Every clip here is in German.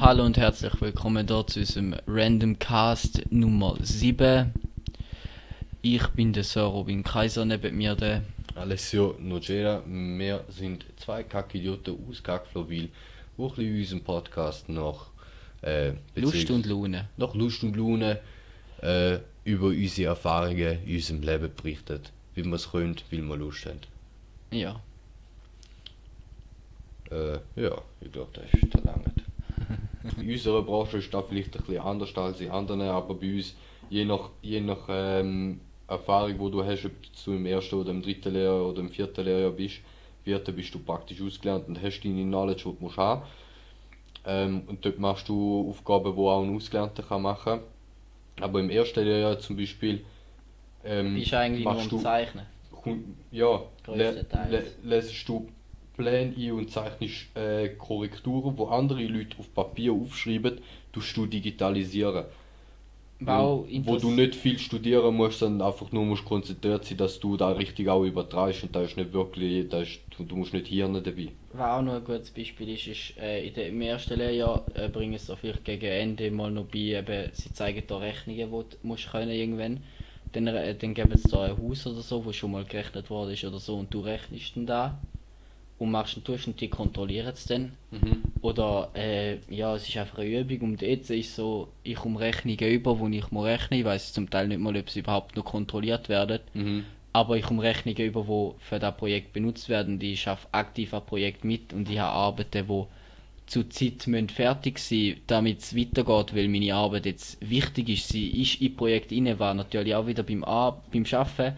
Hallo und herzlich willkommen dort zu unserem Random Cast Nummer 7. Ich bin der Sir Robin Kaiser, neben mir der Alessio Nogera, wir sind zwei Kackidioten aus Kackflowil, die in unserem Podcast noch äh, Lust und Laune. noch Lust und Laune äh, über unsere Erfahrungen in unserem Leben berichtet. Wie wir es können, weil wir Lust haben. Ja. Äh, ja, ich glaube, das ist der lange. In unserer Branche ist das vielleicht ein bisschen anders als in anderen, aber bei uns, je nach, je nach ähm, Erfahrung, wo du hast, ob du im ersten oder im dritten Lehrjahr oder im vierten Lehrjahr bist, vierten bist du praktisch ausgelernt und hast deine Knowledge, die du musst haben. Ähm, und dort machst du Aufgaben, die auch ein Ausgelernter kann machen kann. Aber im ersten Lehrjahr zum Beispiel ähm, Bist eigentlich nur du Zeichnen. Ja, le le lesest du Pläne ein und zeichnest äh, Korrekturen, wo andere Leute auf Papier aufschreiben, tust du digitalisieren. Wow, wo du nicht viel studieren musst, sondern einfach nur musst konzentriert sein, dass du da richtig auch übertreibst und da ist nicht wirklich, da ist, du, musst nicht Hirn dabei. Was auch noch ein gutes Beispiel ist, ist äh, in der, im ersten Lehrjahr äh, bringen sie vielleicht gegen Ende mal noch bei, eben, sie zeigen da Rechnungen, die du musst können irgendwann. Dann, äh, dann geben sie da ein Haus oder so, wo schon mal gerechnet worden ist oder so und du rechnest dann da und machst einen Tusch und die kontrollieren es dann. Oder äh, ja, es ist einfach eine Übung und jetzt ist so, ich komme Rechnungen über, wo ich muss rechnen, ich weiß zum Teil nicht mal, ob sie überhaupt noch kontrolliert werden. Mhm. Aber ich komme Rechnungen über, die für das Projekt benutzt werden. Die ich arbeite aktiv am Projekt mit und ich habe Arbeiten, die zur Zeit müssen fertig sein damit es weitergeht, weil meine Arbeit jetzt wichtig ist. Sie ist im Projekt inne, war natürlich auch wieder beim, Ar beim Arbeiten.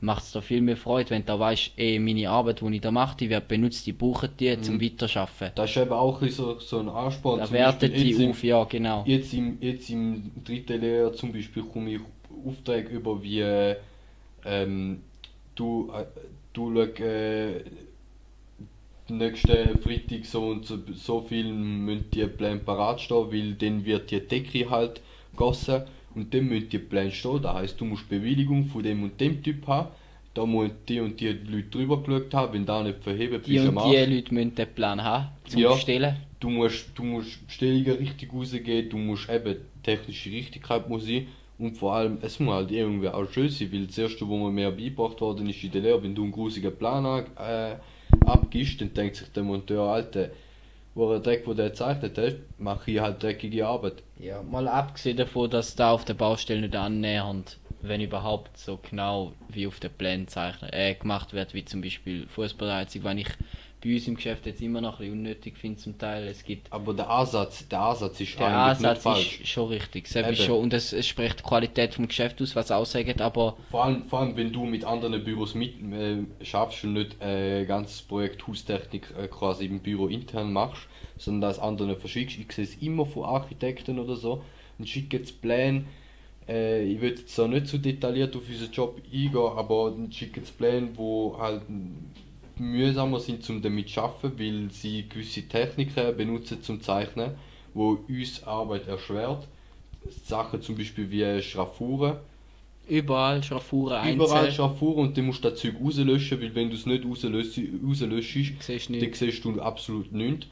Macht es da viel mehr Freude, wenn du weißt, ey, meine Arbeit, die ich da mache, die wird benutzt, die brauchen die zum Weiterarbeiten. Das ist eben auch so, so ein Ansporn. Da wertet Beispiel die im- auf, ja genau. Jetzt im, jetzt im dritten Lehrjahr zum Beispiel komme ich Aufträge über wie ähm, du, äh, du schau, äh, nächsten Freitag so und so, so viel müssen die Pläne parat stehen, weil dann wird die Decke halt gegossen und dann müssen die Pläne stehen. Das heisst, du musst Bewilligung von dem und dem Typ haben. Da müssen die und die Leute drüber geschaut haben, wenn da nicht verheben, Die und die. Leute müssen den Plan haben, zum Ja. Stellen. Du musst, du musst Bestellungen richtig rausgeben, du musst eben technische Richtigkeit muss sein und vor allem, es muss halt irgendwie auch schön sein, weil das erste, wo mir mehr beigebracht worden ist in der Lehre, wenn du einen grusigen Plan an- äh, abgibst, dann denkt sich der Monteur, Alter, wo er Dreck, wo der gezeichnet hat, mache ich halt dreckige Arbeit. Ja, mal abgesehen davon, dass da auf der Baustelle nicht annähernd, wenn überhaupt so genau wie auf den Plänen zeichnen, äh, gemacht wird, wie zum Beispiel Fußballheizung, wenn ich bei uns im Geschäft jetzt immer noch ein bisschen unnötig finde zum Teil. Es gibt Aber der Ansatz, der Ansatz ist der eigentlich Ansatz nicht falsch. ist schon richtig, schon, und es, es spricht die Qualität vom Geschäft aus, was aussagt, aber Vor allem, vor allem, wenn du mit anderen Büros mit äh, schaffst und nicht ein ganzes Projekt Haustechnik äh, quasi im Büro intern machst, sondern das anderen verschickst. Ich sehe es immer von Architekten oder so und schicke jetzt Pläne. Äh, ich jetzt so nicht so detailliert auf unseren Job eingehen, aber dann schicke jetzt Pläne, wo halt mühsamer sind zum damit zu arbeiten, weil sie gewisse Techniken benutzen zum Zeichnen, wo uns Arbeit erschwert. Sachen zum Beispiel wie Schraffuren. überall Schraffuren Überall einzeln. Schraffuren und dann musst du das Zeug rauslöschen, weil wenn du es nicht rauslösch- rauslöschst, Siehst dann siehst du absolut nichts.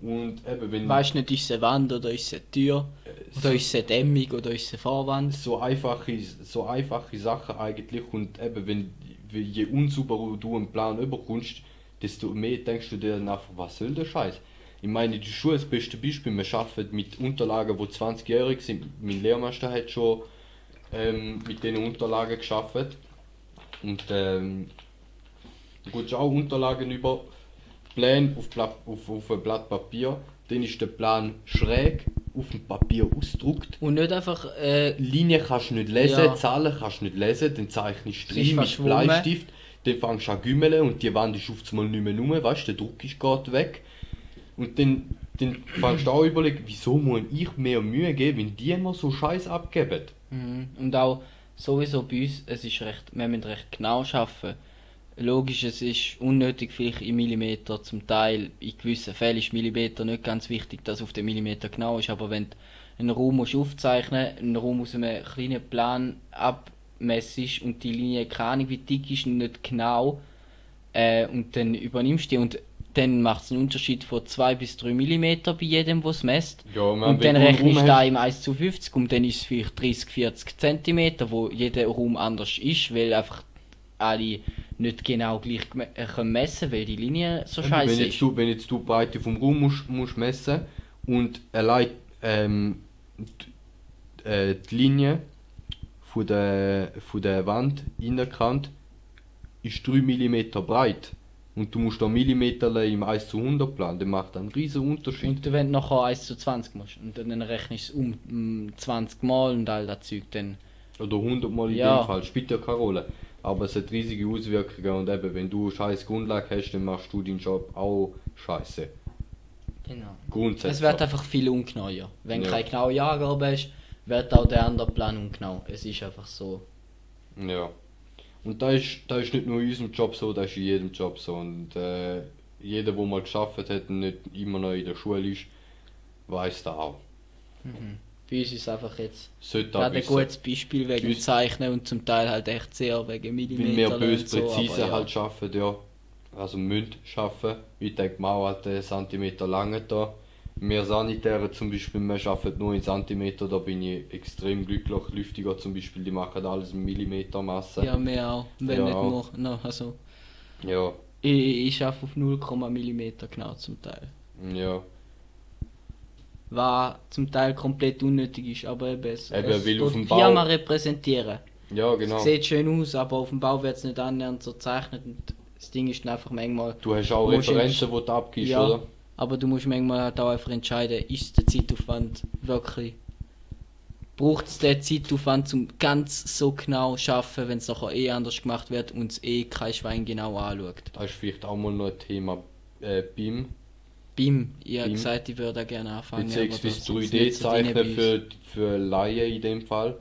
Und eben, wenn Weißt nicht, ist es eine Wand oder ist es eine Tür oder ist es eine Dämmung oder ist es eine Vorwand? so einfache, so einfache Sachen eigentlich und eben, wenn je unsauberer du einen Plan überkommst, desto mehr denkst du dir dann einfach, was soll der Scheiß? Ich meine, die Schule ist das beste Beispiel. Wir arbeiten mit Unterlagen, die 20-jährig sind. Mein Lehrmeister hat schon ähm, mit diesen Unterlagen geschafft. Und ähm, du kommst auch Unterlagen über Pläne auf, auf, auf ein Blatt Papier. Dann ist der Plan schräg auf dem Papier ausgedruckt. Und nicht einfach äh, Linien kannst du nicht lesen, Ja. Zahlen kannst du nicht lesen, dann zeichnest du drin mit. Bleistift, dann fängst du an gümmeln und die Wand ist auf einmal nicht mehr rum, weißt du, der Druck ist gerade weg. Und dann, dann fängst du auch überlegen, wieso muss ich mehr Mühe geben, wenn die immer so Scheiß abgeben. Mhm. Und auch sowieso bei uns, es ist recht, wir müssen recht genau arbeiten. Logisch, es ist unnötig vielleicht in Millimeter, zum Teil in gewissen Fällen ist Millimeter nicht ganz wichtig, dass auf den Millimeter genau ist, aber wenn du einen Raum musst aufzeichnen einen Raum aus einem kleinen Plan abmessest und die Linie keine Ahnung wie dick ist und nicht genau, äh, und dann übernimmst du die und dann macht es einen Unterschied von 2 bis 3 mm bei jedem, der es messt. Ja, Und dann rechnest du da im 1 zu 50 und dann ist es vielleicht 30, 40 cm, wo jeder Raum anders ist, weil einfach alle nicht genau gleich äh, können messen weil die Linie so Wenn scheiße jetzt, ist. du, wenn jetzt du die Breite vom Raum musst, musst messen und allein ähm, die, äh, die Linie von der, von der Wand innerkant ist 3 mm breit und du musst da Millimeter im 1 zu 100 planen, dann macht das einen riesen Unterschied. Und wenn du nachher 1 zu 20 musst und dann rechnest du es um mm, 20 Mal und all das Zeug, dann Oder 100 Mal in Ja. dem Fall, spielt ja keine Rolle. Aber es hat riesige Auswirkungen und eben, wenn du scheiß Grundlage hast, dann machst du deinen Job auch scheiße. genau. Grundsätzlich. Es wird einfach viel ungenauer. Wenn du Ja. keine genaue Angabe hast, wird auch der andere Plan ungenau. Es ist einfach so. Ja. Und da ist, da ist nicht nur in unserem Job so, das ist in jedem Job so. Und äh, jeder, der mal geschafft hat und nicht immer noch in der Schule ist, weiß das auch. Bei uns ist es einfach jetzt Sollte gerade ein wissen. gutes Beispiel wegen Uns- Zeichnen und zum Teil halt echt sehr wegen Weil Millimeter. wir böse so, präzise ja. halt schaffen, ja. Also müssen schaffen. Ich denke mal, halt einen Zentimeter lange da. Wir Sanitäre zum Beispiel, wir schaffen nur in Zentimeter, da bin ich extrem glücklich. Lüftiger zum Beispiel, die machen alles in Millimetermasse. Ja, mehr auch. Wenn Ja, nicht nur. No, also, ja. ich, ich arbeite auf 0, Millimeter genau zum Teil. ja. Was zum Teil komplett unnötig ist, aber eben es, Eben, es tut auf dem Bau- Firma repräsentieren. Ja, genau. Es sieht schön aus, aber auf dem Bau wird es nicht annähernd so gezeichnet. Und das Ding ist dann einfach manchmal. Du hast auch Referenzen, die du abgibst, Ja. oder? Aber du musst manchmal halt auch einfach entscheiden, ist der Zeitaufwand wirklich. Braucht es den Zeitaufwand, um ganz so genau zu arbeiten, wenn es nachher eh anders gemacht wird und es eh kein Schwein genau anschaut? Das ist vielleicht auch mal noch ein Thema äh, BIM, BIM, ich habe gesagt, ich würde gerne anfangen. beziehungsweise aber das ist nicht so drin 3D-Zeichnen bei uns. für, für Laien in dem Fall.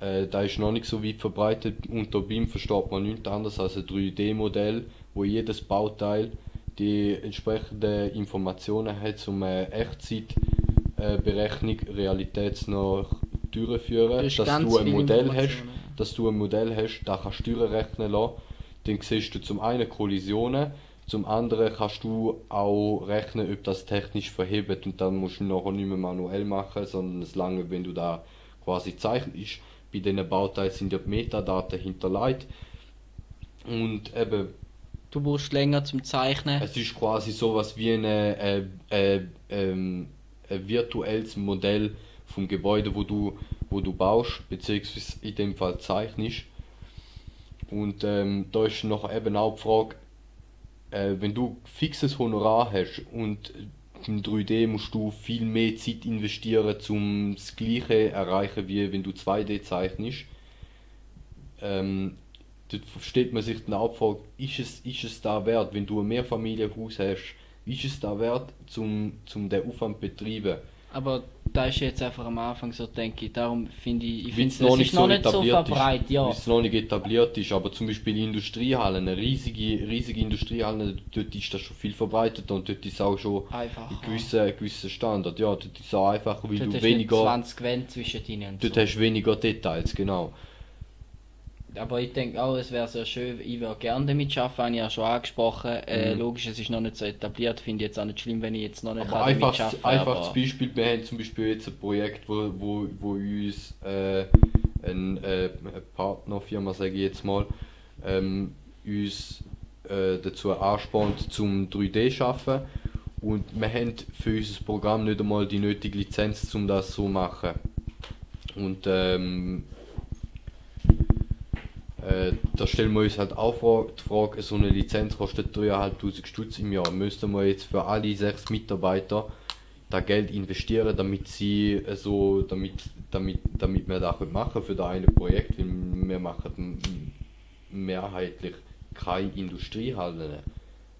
Äh, da ist noch nicht so weit verbreitet. Unter BIM versteht man nichts anderes als ein 3D-Modell, wo jedes Bauteil die entsprechenden Informationen hat, um eine Echtzeitberechnung realitätsnah durchzuführen. Du hast Dass du ein Modell hast, dass du ein Modell hast, da kannst du durchrechnen lassen. Dann siehst du zum einen Kollisionen, zum anderen kannst du auch rechnen, ob das technisch verhebt und dann musst du nachher nicht mehr manuell machen, sondern es lange, wenn du da quasi zeichnest. Bei diesen Bauteilen sind ja die Metadaten hinterlegt und eben Du brauchst länger zum Zeichnen. es ist quasi sowas wie eine, äh, äh, ein virtuelles Modell vom Gebäude, wo du, wo du baust, beziehungsweise in dem Fall zeichnest. Und ähm, da ist noch eben auch die Frage, äh, wenn du fixes Honorar hast und im 3D musst du viel mehr Zeit investieren, um das Gleiche erreichen, wie wenn du 2D zeichnest. Ähm, dort stellt man sich die Frage, ist es, ist es da wert, wenn du ein Mehrfamilienhaus hast, ist es da wert, zum, zum den Aufwand zu betreiben? Aber da ist jetzt einfach am Anfang so, denke ich. Darum finde ich, ich finde es es noch nicht so nicht so etabliert ist. verbreitet, ja. Es noch nicht etabliert ist, aber zum Beispiel Industriehallen, eine riesige, riesige Industriehallen, dort ist das schon viel verbreitet und dort ist auch schon Einfach. ein gewisser, gewisser Standard. Ja, dort ist es auch einfacher, weil Dort du weniger, 20 Wände zwischen ihnen. dort So. hast du weniger Details, genau. Aber ich denke auch, es wäre sehr schön, ich würde gerne damit arbeiten, habe ich ja schon angesprochen. Äh, Mhm. Logisch, es ist noch nicht so etabliert, finde ich jetzt auch nicht schlimm, wenn ich jetzt noch nicht Aber kann einfach, damit arbeiten einfach Beispiel, wir haben zum Beispiel jetzt ein Projekt, wo, wo, wo uns äh, ein, äh, eine Partnerfirma, sage ich jetzt mal, ähm, uns äh, dazu anspornt zum 3D schaffen und wir haben für unser Programm nicht einmal die nötige Lizenz, um das so zu machen. Und ähm, äh, da stellen wir uns halt auch die Frage, so eine Lizenz kostet 3'500 Stutz im Jahr. Müssten wir jetzt für alle sechs Mitarbeiter da Geld investieren, damit sie äh, so, damit, damit, damit wir das machen für das eine Projekt, weil wir machen mehrheitlich keine Industriehallen,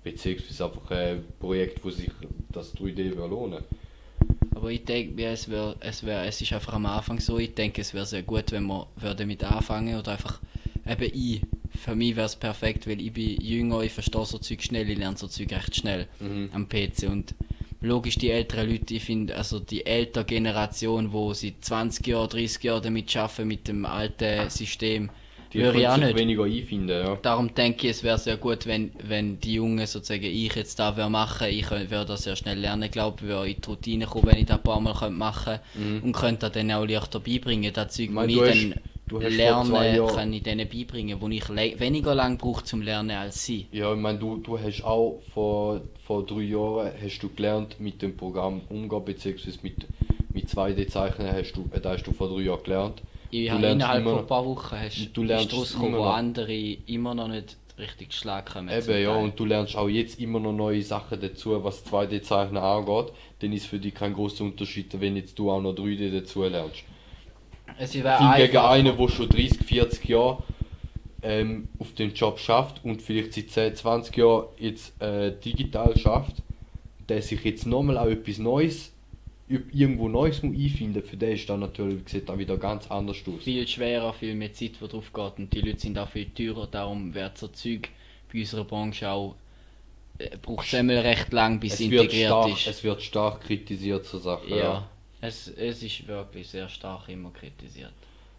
beziehungsweise einfach ein Projekt, wo sich das 3D würde lohnen. Aber ich denke es, wär, es, wär, es ist einfach am Anfang so, ich denke, es wäre sehr gut, wenn wir damit anfangen oder einfach, eben ich, für mich wäre es perfekt, weil ich bin jünger, ich verstehe so Zeug schnell, ich lerne so Zeug recht schnell Mhm. am PC und logisch die älteren Leute, ich finde, also die ältere Generation, wo seit 20 Jahren, 30 Jahren damit arbeiten, mit dem alten System, Die Würde ich auch nicht. weniger einfinden, ja. Darum denke ich, es wäre sehr gut, wenn, wenn die Jungen sozusagen ich jetzt da würde machen, ich würde das sehr schnell lernen, glaube ich, würde in die Routine kommen, wenn ich das ein paar Mal könnte machen und könnte das dann auch leichter beibringen. Das Zeug, Ich meine, du hast- dann du hast vor lerne, zwei Jahren- kann ich denen beibringen, wo ich weniger lang brauche zum Lernen als sie. Ja, ich meine, du, du hast auch vor, vor drei Jahren hast du gelernt, mit dem Programm umgehen, beziehungsweise mit, mit 2D-Zeichnen hast du, äh, da hast du vor drei Jahren gelernt. Ich Du habe innerhalb immer von ein paar Wochen hast, Du lernst rausgekommen, wo andere immer noch nicht richtig geschlagen haben. zum Eben, ja, und du lernst auch jetzt immer noch neue Sachen dazu, was 2D-Zeichnen angeht. Dann ist für dich kein großer Unterschied, wenn jetzt du auch noch 3D dazu lernst. Es einfacher. einer, der schon 30, 40 Jahre ähm, auf den Job schafft und vielleicht seit 10, 20 Jahren jetzt äh, digital schafft, der sich jetzt nochmal auch etwas Neues, irgendwo Neues muss einfinden für den ist dann natürlich sieht dann wieder ganz anders aus. viel schwerer, viel mehr Zeit, die drauf geht und die Leute sind auch viel teurer, darum wird so Zeug bei unserer Branche auch äh, braucht es einmal recht lang, bis es integriert stark, ist. es wird stark kritisiert, so Sachen. ja, Es, es ist wirklich sehr stark immer kritisiert.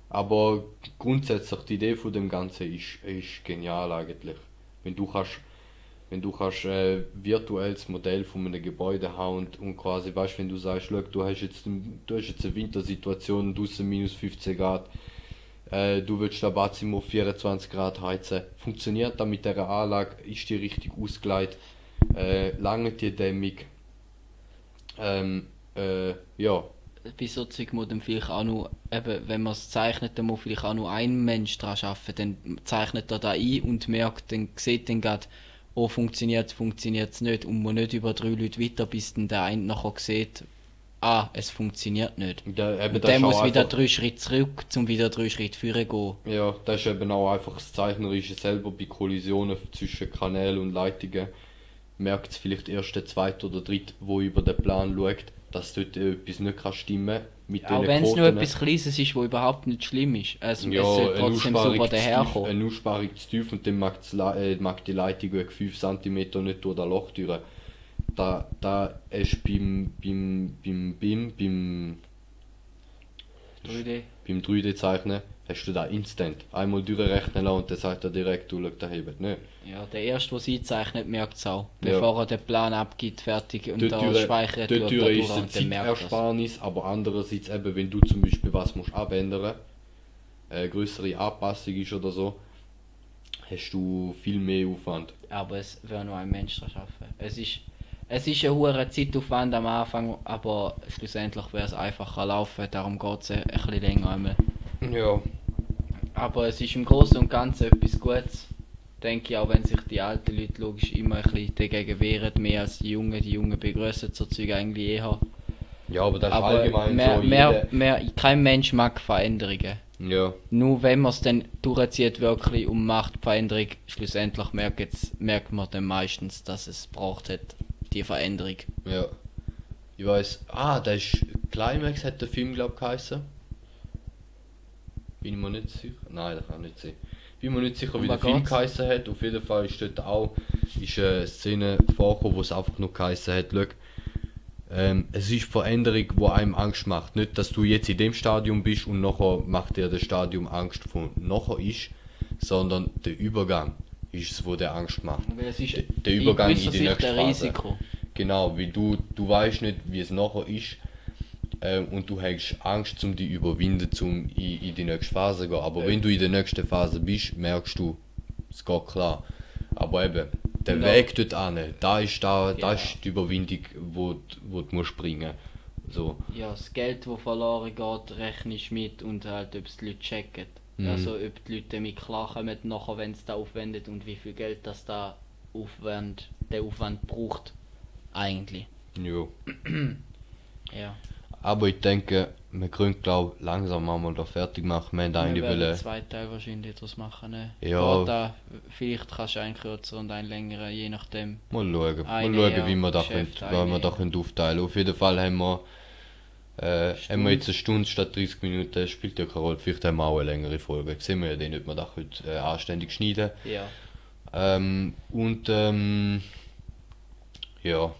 Aber grundsätzlich die Idee von dem Ganzen ist, ist genial eigentlich. Wenn du kannst, wenn du kannst äh, virtuelles Modell von einem Gebäude haben und, und quasi weißt, wenn du sagst, du hast jetzt du hast jetzt eine Wintersituation, draußen minus 15 Grad, äh, du willst das Badzimmer auf 24 Grad heizen, funktioniert das mit dieser Anlage, ist die richtig ausgeleitet, äh, lange die Dämmung, ähm, äh, ja, Bei so Zeug muss dann vielleicht auch nur, eben, wenn man es zeichnet, dann muss vielleicht auch nur ein Mensch daran arbeiten. Dann zeichnet er da ein und merkt, dann sieht dann gerade, oh, funktioniert es, funktioniert es nicht. Und man nicht über drei Leute weiter, bis dann der eine nachher sieht, ah, es funktioniert nicht. da, eben, Und der muss wieder drei Schritte zurück, zum wieder drei Schritte vorne gehen. Ja, das ist eben auch einfach das Zeichnerische selber bei Kollisionen zwischen Kanälen und Leitungen. Merkt es vielleicht erst der zweite oder dritte, wo über den Plan schaut, dass dort etwas nicht kann stimmen mit Auch wenn es nur etwas Kleines ist, wo überhaupt nicht schlimm ist. Es, ja, es soll trotzdem tief, daherkommen. eine Aussparung zu tief und dann mag, äh, mag die Leitung wegen 5 cm nicht durch das Loch durch. Da, da ist beim, beim, beim BIM, beim, 3D. Beim 3D-Zeichnen, hast du da instant einmal durchrechnen lassen und dann sagt er direkt, du schau, da hebt nicht. Ja, der erste, der sie zeichnet, merkt es auch. Ja. Bevor er den Plan abgibt, fertig und da Dort speichert, dort er ist durch es eine dann er Zeitersparnis, aber andererseits eben, wenn du zum Beispiel was musst abändern, eine größere Anpassung ist oder so, hast du viel mehr Aufwand. Aber es wäre nur ein Mensch daran arbeiten. Es ist, es ist ein hoher Zeitaufwand am Anfang, aber schlussendlich wäre es einfacher laufen, darum geht es ein bisschen länger. Einmal. Ja. Aber es ist im Großen und Ganzen etwas Gutes. Denke ich, auch wenn sich die alten Leute logisch immer ein bisschen dagegen wehren, mehr als die Jungen. Die Jungen begrüßen so Zeug eigentlich eher. Ja, aber das ist Aber allgemein mehr, so. mehr, mehr, kein Mensch mag Veränderungen. ja. Nur wenn man es dann durchzieht wirklich und macht Veränderung, schlussendlich merkt, merkt man dann meistens, dass es braucht hat, die Veränderung. Ja. Ich weiß. Ah, das ist. Climax hat der Film, glaube ich, geheißen. Bin ich mir nicht sicher. Nein, das kann nicht sein. Bin mir nicht sicher, wie der Film geheißen hat. Auf jeden Fall ist dort auch ist eine Szene vorgekommen, wo es einfach nur geheißen hat, schau, ähm, es ist Veränderung, wo einem Angst macht. Nicht, dass du jetzt in dem Stadium bist und nachher macht dir das Stadium Angst, von nachher ist, sondern der Übergang ist es, wo der Angst macht. Der- der Übergang in gewisser die nächste Phase. Risiko. Genau, weil du, du weißt nicht, wie es nachher ist. Ähm, und du hast Angst, um die überwinden, um in, in die nächste Phase zu gehen. Aber Ja. wenn du in der nächsten Phase bist, merkst du, es geht klar. Aber eben, der Genau. Weg dort an, da ist, da, Ja. da ist die Überwindung, wo, du- wo du musst bringen so. Ja, das Geld, das verloren geht, rechnest mit und halt, ob es die Leute checken. Mhm. Also, ob die Leute damit klarkommen, nachher, wenn es da aufwendet und wie viel Geld das da Aufwand, der Aufwand braucht. Eigentlich. Ja. Ja. Aber ich denke, wir können glaub, langsam mal da fertig machen. Wir Wir eigentlich werden wollen, zwei Tage wahrscheinlich daraus machen. Ne? Ja. Da, vielleicht kannst du einen kürzer und einen längeren, je nachdem. Mal schauen, mal schauen wie wir da, können, wie wir da können aufteilen Auf jeden Fall haben wir, äh, wir jetzt eine Stunde statt 30 Minuten, spielt ja keine Rolle. Vielleicht haben wir auch eine längere Folge. Sehen wir ja dann, ob wir das heute äh, anständig schneiden. Ja. Ähm, und ähm, ja,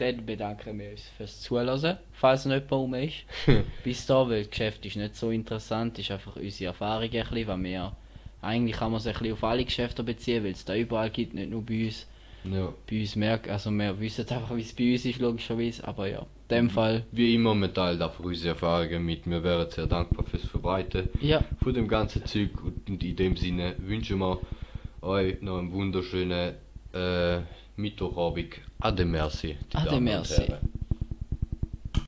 dann bedanken wir uns fürs Zuhören, falls noch jemand rum ist. Bis da, weil das Geschäft ist nicht so interessant, ist einfach unsere Erfahrung ein bisschen, weil wir eigentlich kann man sich ein bisschen auf alle Geschäfte beziehen, weil es da überall gibt, nicht nur bei uns. Ja. Bei uns merken, also wir wissen einfach, wie es bei uns ist, logischerweise, aber ja, dem Fall, Wie immer, wir teilen einfach unsere Erfahrungen mit. Wir wären sehr dankbar fürs Verbreiten ja, von dem ganzen Zeug. Und in dem Sinne wünschen wir euch noch einen wunderschönen äh, Mittwochabend. Ade merci. Ade merci.